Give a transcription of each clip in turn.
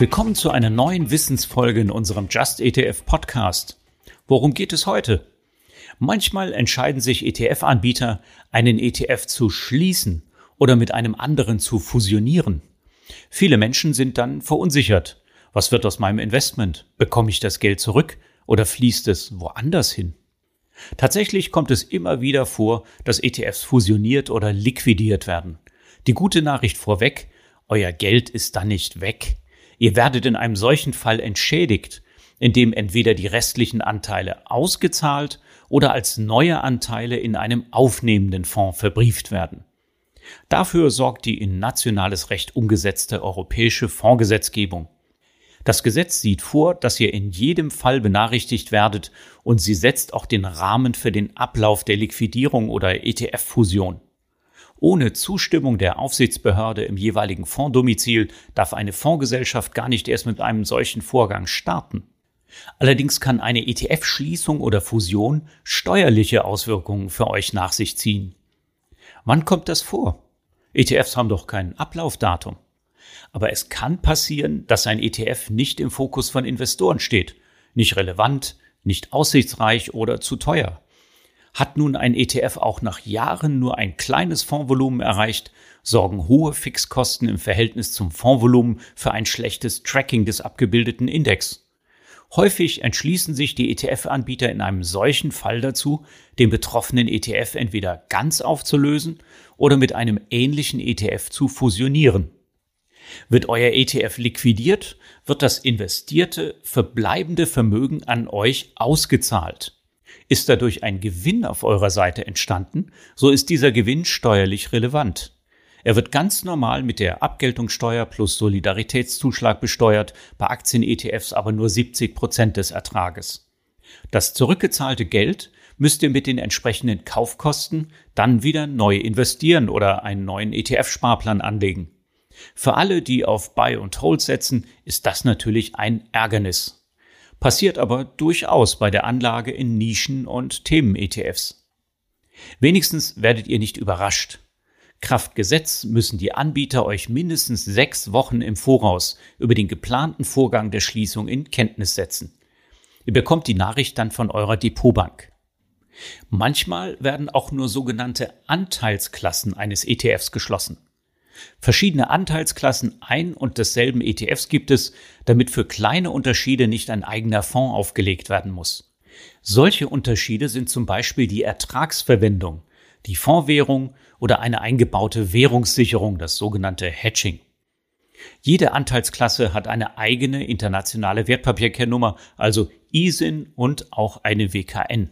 Willkommen zu einer neuen Wissensfolge in unserem Just ETF Podcast. Worum geht es heute? Manchmal entscheiden sich ETF-Anbieter, einen ETF zu schließen oder mit einem anderen zu fusionieren. Viele Menschen sind dann verunsichert. Was wird aus meinem Investment? Bekomme ich das Geld zurück oder fließt es woanders hin? Tatsächlich kommt es immer wieder vor, dass ETFs fusioniert oder liquidiert werden. Die gute Nachricht vorweg, euer Geld ist dann nicht weg. Ihr werdet in einem solchen Fall entschädigt, indem entweder die restlichen Anteile ausgezahlt oder als neue Anteile in einem aufnehmenden Fonds verbrieft werden. Dafür sorgt die in nationales Recht umgesetzte europäische Fondsgesetzgebung. Das Gesetz sieht vor, dass ihr in jedem Fall benachrichtigt werdet und sie setzt auch den Rahmen für den Ablauf der Liquidierung oder ETF-Fusion. Ohne Zustimmung der Aufsichtsbehörde im jeweiligen Fondsdomizil darf eine Fondsgesellschaft gar nicht erst mit einem solchen Vorgang starten. Allerdings kann eine ETF-Schließung oder Fusion steuerliche Auswirkungen für euch nach sich ziehen. Wann kommt das vor? ETFs haben doch kein Ablaufdatum. Aber es kann passieren, dass ein ETF nicht im Fokus von Investoren steht, nicht relevant, nicht aussichtsreich oder zu teuer. Hat nun ein ETF auch nach Jahren nur ein kleines Fondsvolumen erreicht, sorgen hohe Fixkosten im Verhältnis zum Fondsvolumen für ein schlechtes Tracking des abgebildeten Index. Häufig entschließen sich die ETF-Anbieter in einem solchen Fall dazu, den betroffenen ETF entweder ganz aufzulösen oder mit einem ähnlichen ETF zu fusionieren. Wird euer ETF liquidiert, wird das investierte, verbleibende Vermögen an euch ausgezahlt. Ist dadurch ein Gewinn auf eurer Seite entstanden, so ist dieser Gewinn steuerlich relevant. Er wird ganz normal mit der Abgeltungssteuer plus Solidaritätszuschlag besteuert, bei Aktien-ETFs aber nur 70 Prozent des Ertrages. Das zurückgezahlte Geld müsst ihr mit den entsprechenden Kaufkosten dann wieder neu investieren oder einen neuen ETF-Sparplan anlegen. Für alle, die auf Buy und Hold setzen, ist das natürlich ein Ärgernis. Passiert aber durchaus bei der Anlage in Nischen- und Themen-ETFs. Wenigstens werdet ihr nicht überrascht. Kraft Gesetz müssen die Anbieter euch mindestens sechs Wochen im Voraus über den geplanten Vorgang der Schließung in Kenntnis setzen. Ihr bekommt die Nachricht dann von eurer Depotbank. Manchmal werden auch nur sogenannte Anteilsklassen eines ETFs geschlossen. Verschiedene Anteilsklassen ein und desselben ETFs gibt es, damit für kleine Unterschiede nicht ein eigener Fonds aufgelegt werden muss. Solche Unterschiede sind zum Beispiel die Ertragsverwendung, die Fondswährung oder eine eingebaute Währungssicherung, das sogenannte Hedging. Jede Anteilsklasse hat eine eigene internationale Wertpapierkennnummer, also ISIN und auch eine WKN.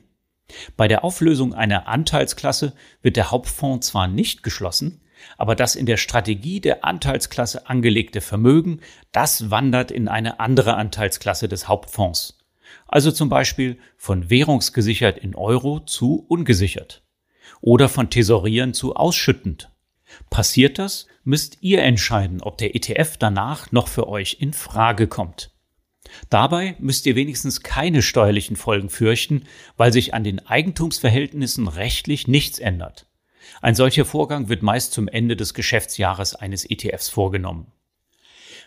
Bei der Auflösung einer Anteilsklasse wird der Hauptfonds zwar nicht geschlossen, aber das in der Strategie der Anteilsklasse angelegte Vermögen, das wandert in eine andere Anteilsklasse des Hauptfonds. Also zum Beispiel von währungsgesichert in Euro zu ungesichert. Oder von tesorieren zu ausschüttend. Passiert das, müsst ihr entscheiden, ob der ETF danach noch für euch in Frage kommt. Dabei müsst ihr wenigstens keine steuerlichen Folgen fürchten, weil sich an den Eigentumsverhältnissen rechtlich nichts ändert. Ein solcher Vorgang wird meist zum Ende des Geschäftsjahres eines ETFs vorgenommen.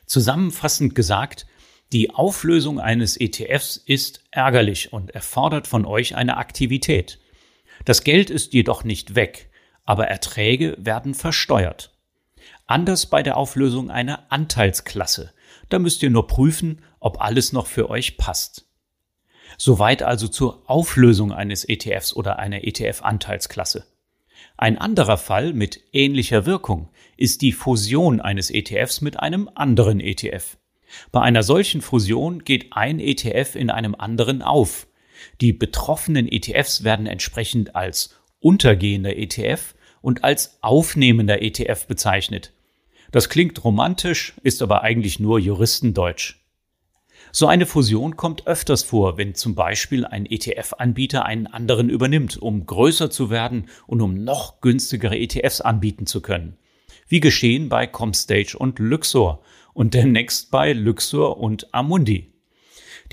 Zusammenfassend gesagt, die Auflösung eines ETFs ist ärgerlich und erfordert von euch eine Aktivität. Das Geld ist jedoch nicht weg, aber Erträge werden versteuert. Anders bei der Auflösung einer Anteilsklasse. Da müsst ihr nur prüfen, ob alles noch für euch passt. Soweit also zur Auflösung eines ETFs oder einer ETF-Anteilsklasse. Ein anderer Fall mit ähnlicher Wirkung ist die Fusion eines ETFs mit einem anderen ETF. Bei einer solchen Fusion geht ein ETF in einem anderen auf. Die betroffenen ETFs werden entsprechend als untergehender ETF und als aufnehmender ETF bezeichnet. Das klingt romantisch, ist aber eigentlich nur Juristendeutsch. So eine Fusion kommt öfters vor, wenn zum Beispiel ein ETF-Anbieter einen anderen übernimmt, um größer zu werden und um noch günstigere ETFs anbieten zu können. Wie geschehen bei Comstage und Luxor und demnächst bei Luxor und Amundi.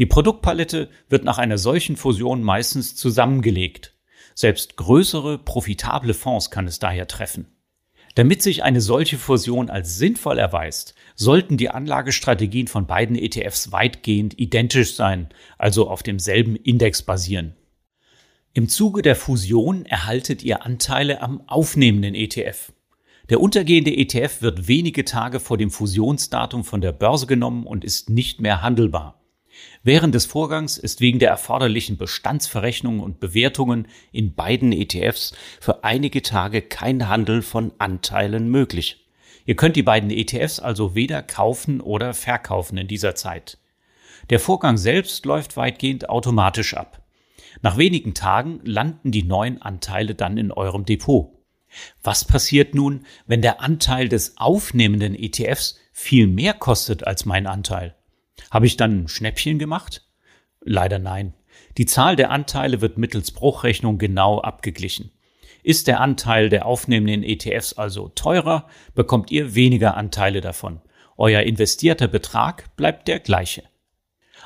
Die Produktpalette wird nach einer solchen Fusion meistens zusammengelegt. Selbst größere, profitable Fonds kann es daher treffen. Damit sich eine solche Fusion als sinnvoll erweist, sollten die Anlagestrategien von beiden ETFs weitgehend identisch sein, also auf demselben Index basieren. Im Zuge der Fusion erhaltet ihr Anteile am aufnehmenden ETF. Der untergehende ETF wird wenige Tage vor dem Fusionsdatum von der Börse genommen und ist nicht mehr handelbar. Während des Vorgangs ist wegen der erforderlichen Bestandsverrechnungen und Bewertungen in beiden ETFs für einige Tage kein Handel von Anteilen möglich. Ihr könnt die beiden ETFs also weder kaufen oder verkaufen in dieser Zeit. Der Vorgang selbst läuft weitgehend automatisch ab. Nach wenigen Tagen landen die neuen Anteile dann in eurem Depot. Was passiert nun, wenn der Anteil des aufnehmenden ETFs viel mehr kostet als mein Anteil? Habe ich dann ein Schnäppchen gemacht? Leider nein. Die Zahl der Anteile wird mittels Bruchrechnung genau abgeglichen. Ist der Anteil der aufnehmenden ETFs also teurer, bekommt ihr weniger Anteile davon. Euer investierter Betrag bleibt der gleiche.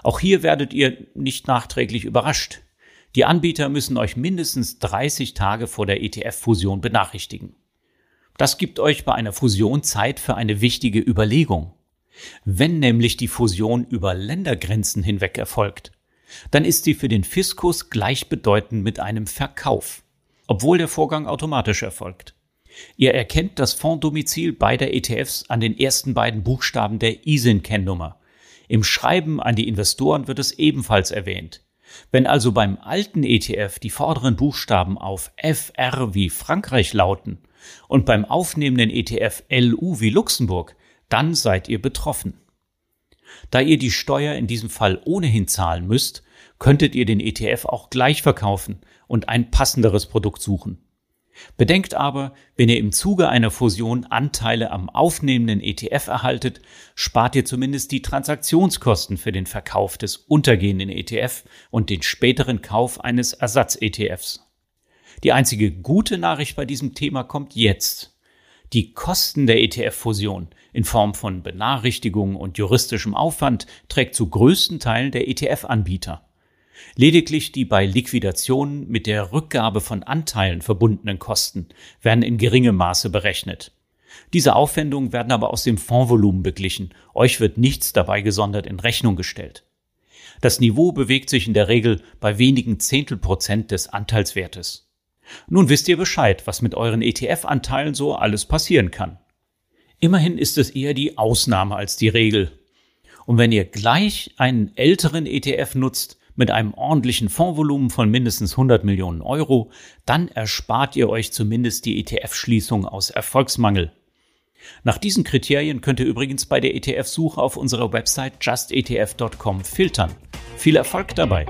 Auch hier werdet ihr nicht nachträglich überrascht. Die Anbieter müssen euch mindestens 30 Tage vor der ETF-Fusion benachrichtigen. Das gibt euch bei einer Fusion Zeit für eine wichtige Überlegung. Wenn nämlich die Fusion über Ländergrenzen hinweg erfolgt, dann ist sie für den Fiskus gleichbedeutend mit einem Verkauf, obwohl der Vorgang automatisch erfolgt. Ihr erkennt das Fonddomizil beider ETFs an den ersten beiden Buchstaben der ISIN-Kennnummer. Im Schreiben an die Investoren wird es ebenfalls erwähnt. Wenn also beim alten ETF die vorderen Buchstaben auf FR wie Frankreich lauten und beim aufnehmenden ETF LU wie Luxemburg, dann seid ihr betroffen. Da ihr die Steuer in diesem Fall ohnehin zahlen müsst, könntet ihr den ETF auch gleich verkaufen und ein passenderes Produkt suchen. Bedenkt aber, wenn ihr im Zuge einer Fusion Anteile am aufnehmenden ETF erhaltet, spart ihr zumindest die Transaktionskosten für den Verkauf des untergehenden ETF und den späteren Kauf eines Ersatz-ETFs. Die einzige gute Nachricht bei diesem Thema kommt jetzt. Die Kosten der ETF-Fusion in Form von Benachrichtigungen und juristischem Aufwand trägt zu größten Teilen der ETF-Anbieter. Lediglich die bei Liquidationen mit der Rückgabe von Anteilen verbundenen Kosten werden in geringem Maße berechnet. Diese Aufwendungen werden aber aus dem Fondsvolumen beglichen. Euch wird nichts dabei gesondert in Rechnung gestellt. Das Niveau bewegt sich in der Regel bei wenigen Zehntelprozent des Anteilswertes. Nun wisst ihr Bescheid, was mit euren ETF-Anteilen so alles passieren kann. Immerhin ist es eher die Ausnahme als die Regel. Und wenn ihr gleich einen älteren ETF nutzt, mit einem ordentlichen Fondsvolumen von mindestens 100 Millionen Euro, dann erspart ihr euch zumindest die ETF-Schließung aus Erfolgsmangel. Nach diesen Kriterien könnt ihr übrigens bei der ETF-Suche auf unserer Website justetf.com filtern. Viel Erfolg dabei!